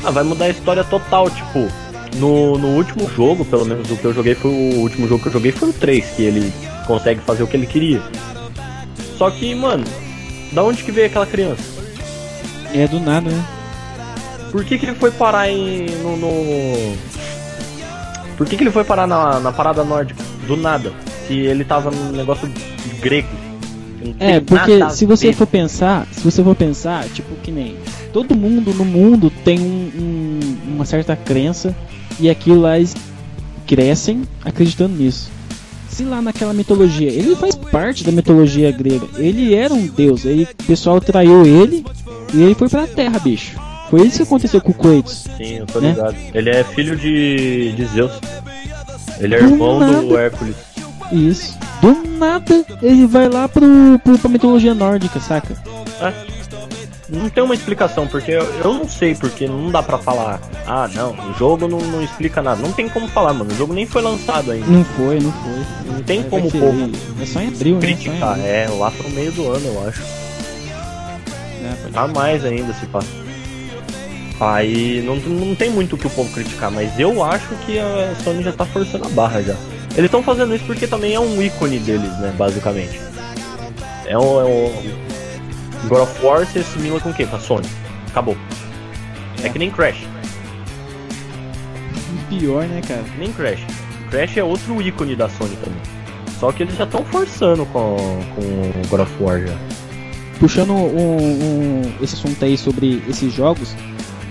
Ah, vai mudar a história total, tipo. No, no último jogo, pelo menos o que eu joguei foi o último jogo que eu joguei foi o 3, que ele consegue fazer o que ele queria. Só que, mano, da onde que veio aquela criança? É do nada, né? Por que, que ele foi parar em. no. no- Por que, que ele foi parar na, na parada nórdica? Do nada. Se ele tava num negócio grego. É, porque se você for pensar, se você for pensar, tipo que nem todo mundo no mundo tem um- um- uma certa crença e aquilo lá eles crescem acreditando nisso. Se lá naquela mitologia, ele faz parte da mitologia grega, ele era um deus, aí o pessoal traiu ele e ele foi pra terra, bicho. Foi isso que aconteceu com o Kratos. Sim, eu tô né? ligado. Ele é filho de, de Zeus. Ele é Do irmão do nada. Hércules. Isso. Do nada ele vai lá pro, pro, pra mitologia nórdica, saca? É. Não tem uma explicação, porque eu, eu não sei, porque não dá pra falar. Ah, não, o jogo não, não explica nada. Não tem como falar, mano. O jogo nem foi lançado ainda. Não foi, não foi. Não tem Vai como o povo É só em abril, né? Criticar. abril. É, lá pro meio do ano, eu acho. É, Tá mais ainda se passa. Aí não, não tem muito o que o povo criticar, mas eu acho que a Sony já tá forçando a barra já. Eles estão fazendo isso porque também é um ícone deles, né, basicamente. É um, é um... God of War se assimila com o quê? Com a Sony. Acabou. É, É. que nem Crash. Pior, né, cara? Nem Crash. Crash é outro ícone da Sony também. Só que eles já estão forçando com, com o God of War já. Puxando um, um- esse assunto aí sobre esses jogos,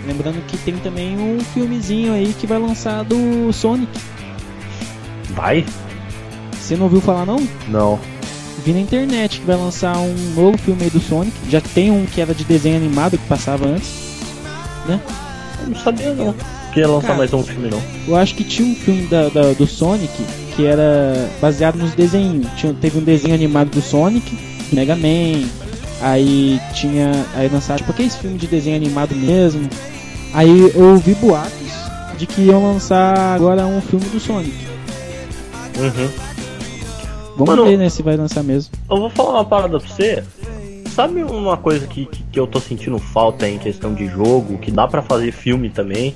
lembrando que tem também um filmezinho aí que vai lançar do Sonic. Vai? Você não ouviu falar não? Não. Vi na internet que vai lançar um novo filme aí do Sonic. Já tem um que era de desenho animado que passava antes. Eu não sabia não. Que ia lançar Cara. mais um filme não. Eu acho que tinha um filme da, da- do Sonic que era baseado nos desenhos. Tinha, teve um desenho animado do Sonic, Mega Man. Aí tinha. Aí lançaram tipo aqueles filmes de desenho animado mesmo. Aí eu ouvi boatos de que iam lançar agora um filme do Sonic. Uhum. Vamos Mano, ver, né, se vai lançar mesmo. Eu vou falar uma parada pra você. Sabe uma coisa que, que, que eu tô sentindo falta em questão de jogo, que dá pra fazer filme também?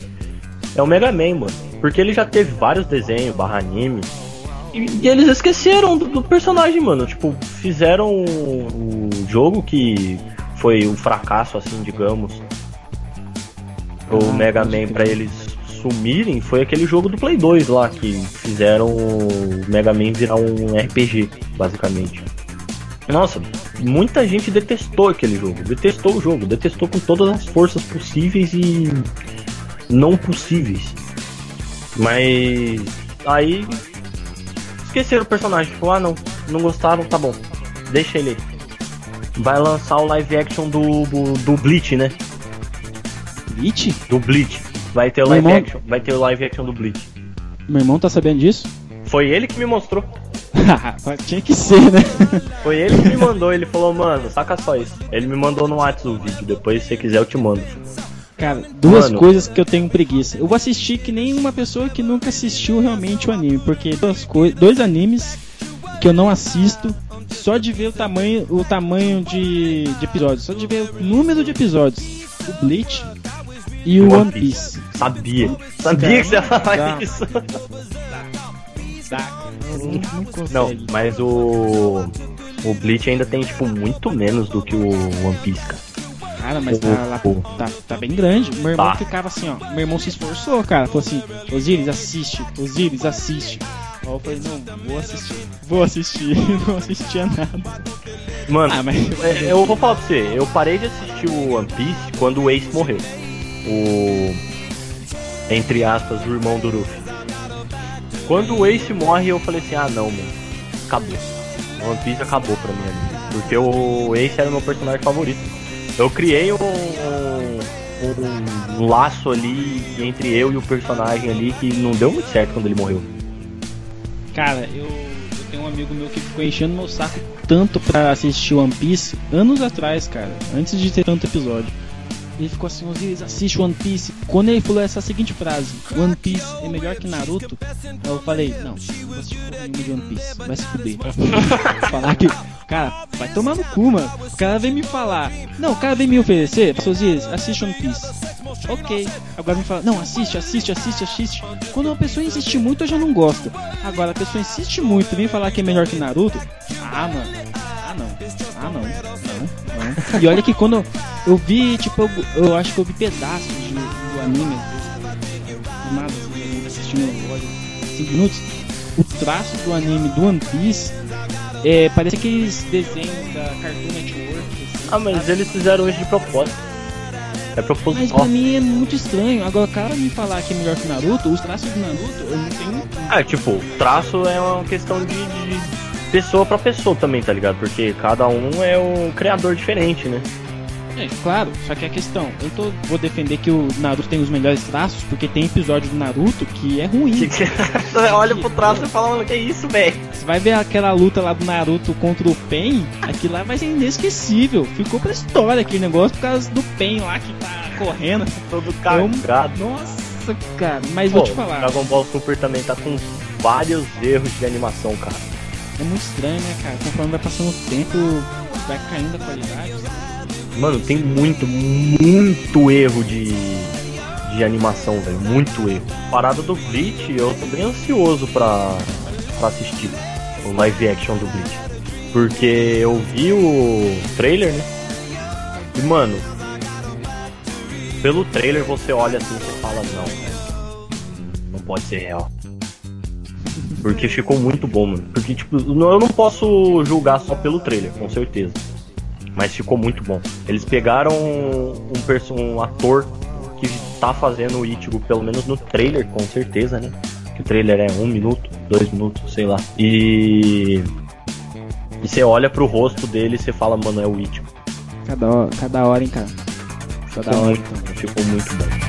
É o Mega Man, mano. Porque ele já teve vários desenhos, barra anime. E, e eles esqueceram do, do personagem, mano. Tipo, fizeram o, o jogo que foi um fracasso, assim, digamos. O Ah, Mega Man pra eles sumirem foi aquele jogo do Play 2 lá, que fizeram o Mega Man virar um RPG, basicamente. Nossa, muita gente detestou aquele jogo, detestou o jogo, detestou com todas as forças possíveis e não possíveis. Mas aí esqueceram o personagem, tipo, ah não, não gostaram, tá bom, deixa ele aí. Vai lançar o live action do, do, do Bleach, né? Bleach? Do Bleach. Vai ter o live irmão- action, vai ter o live action do Bleach. Meu irmão tá sabendo disso? Foi ele que me mostrou. Tinha que ser, né? Foi ele que me mandou, ele falou, mano, saca só isso. Ele me mandou no WhatsApp o vídeo, depois se você quiser eu te mando. Cara, duas Mano. coisas que eu tenho preguiça. Eu vou assistir que nem uma pessoa que nunca assistiu realmente o anime, porque duas coi- dois animes que eu não assisto só de ver o tamanho, o tamanho de, de episódios, só de ver o número de episódios. O Bleach e o One Piece. Sabia. Sabia que você ia falar isso. Não, mas o. O Bleach ainda tem, tipo, muito menos do que o One Piece, cara. Cara, mas tá, lá, tá, tá bem grande. Meu irmão Tá. ficava assim, ó. Meu irmão se esforçou, cara. Falou assim: Osiris, assiste. Osiris, assiste. Aí eu falei: Não, vou assistir. Vou assistir. Não assistia nada. Mano, Ah, mas. é, eu vou falar pra você, eu parei de assistir o One Piece quando o Ace morreu. O. Entre aspas, o irmão do Luffy. Quando o Ace morre, eu falei assim: ah, não, mano. acabou. One Piece acabou pra mim ali. Porque o Ace era o meu personagem favorito. Eu criei um, um, um laço ali entre eu e o personagem ali que não deu muito certo quando ele morreu. Cara, eu, eu tenho um amigo meu que ficou enchendo meu saco tanto pra assistir One Piece anos atrás, cara, antes de ter tanto episódio. Ele ficou assim, Osiris, assiste One Piece. Quando ele falou essa seguinte frase, One Piece é melhor que Naruto, eu falei, não, nenhuma de One Piece, vai se fuder. falar que. Cara, vai tomar no cu, mano. O cara vem me falar. Não, o cara vem me oferecer, Osiris, assiste One Piece. Ok. Agora me fala, não, assiste, assiste, assiste, assiste. Quando uma pessoa insiste muito, eu já não gosto. Agora a pessoa insiste muito e vem falar que é melhor que Naruto. Ah, mano. Ah, não. Ah, não. Não, não. E olha que quando eu vi, tipo, eu, eu acho que eu vi pedaços de, do anime, do nada, assim, assistindo 5 minutos. O traço do anime do One Piece é, parece aqueles desenhos da Cartoon Network. Assim, ah, mas sabe? eles fizeram isso de propósito. É proposital. Mas pra mim é muito estranho. Agora, o cara me falar que é melhor que Naruto, os traços do Naruto, eu não tenho. Ah, tipo, traço é uma questão de, de pessoa para pessoa também, tá ligado? Porque cada um é um criador diferente, né? É, claro, só que a questão, eu tô, vou defender que o Naruto tem os melhores traços, porque tem episódio do Naruto que é ruim. Você olha pro traço e fala, mano, que isso, velho? Você vai ver aquela luta lá do Naruto contra o Pen, aquilo lá vai ser inesquecível. Ficou pra história aquele negócio por causa do Pen lá que tá correndo. Todo cagado. Eu, nossa, cara, mas Pô, vou te falar. Dragon Ball Super também tá com vários erros de animação, cara. É muito estranho, né, cara? Conforme vai passando o tempo, vai caindo a qualidade. Mano, tem muito, muito erro de, de animação, velho. Muito erro. Parada do Bleach, eu tô bem ansioso pra, pra assistir o live action do Bleach. Porque eu vi o trailer, né? E, mano, pelo trailer você olha assim e fala, não, não pode ser real. Porque ficou muito bom, mano. Porque, tipo, eu não posso julgar só pelo trailer, com certeza mas ficou muito bom. Eles pegaram um, um ator que tá fazendo o Ichigo, pelo menos no trailer, com certeza, né? Que o trailer é um minuto, dois minutos, sei lá. E. E você olha pro rosto dele e você fala, mano, é o Ichigo. Cada hora, cada hora, hein, cara. Cada ficou hora. Muito, ficou muito bom.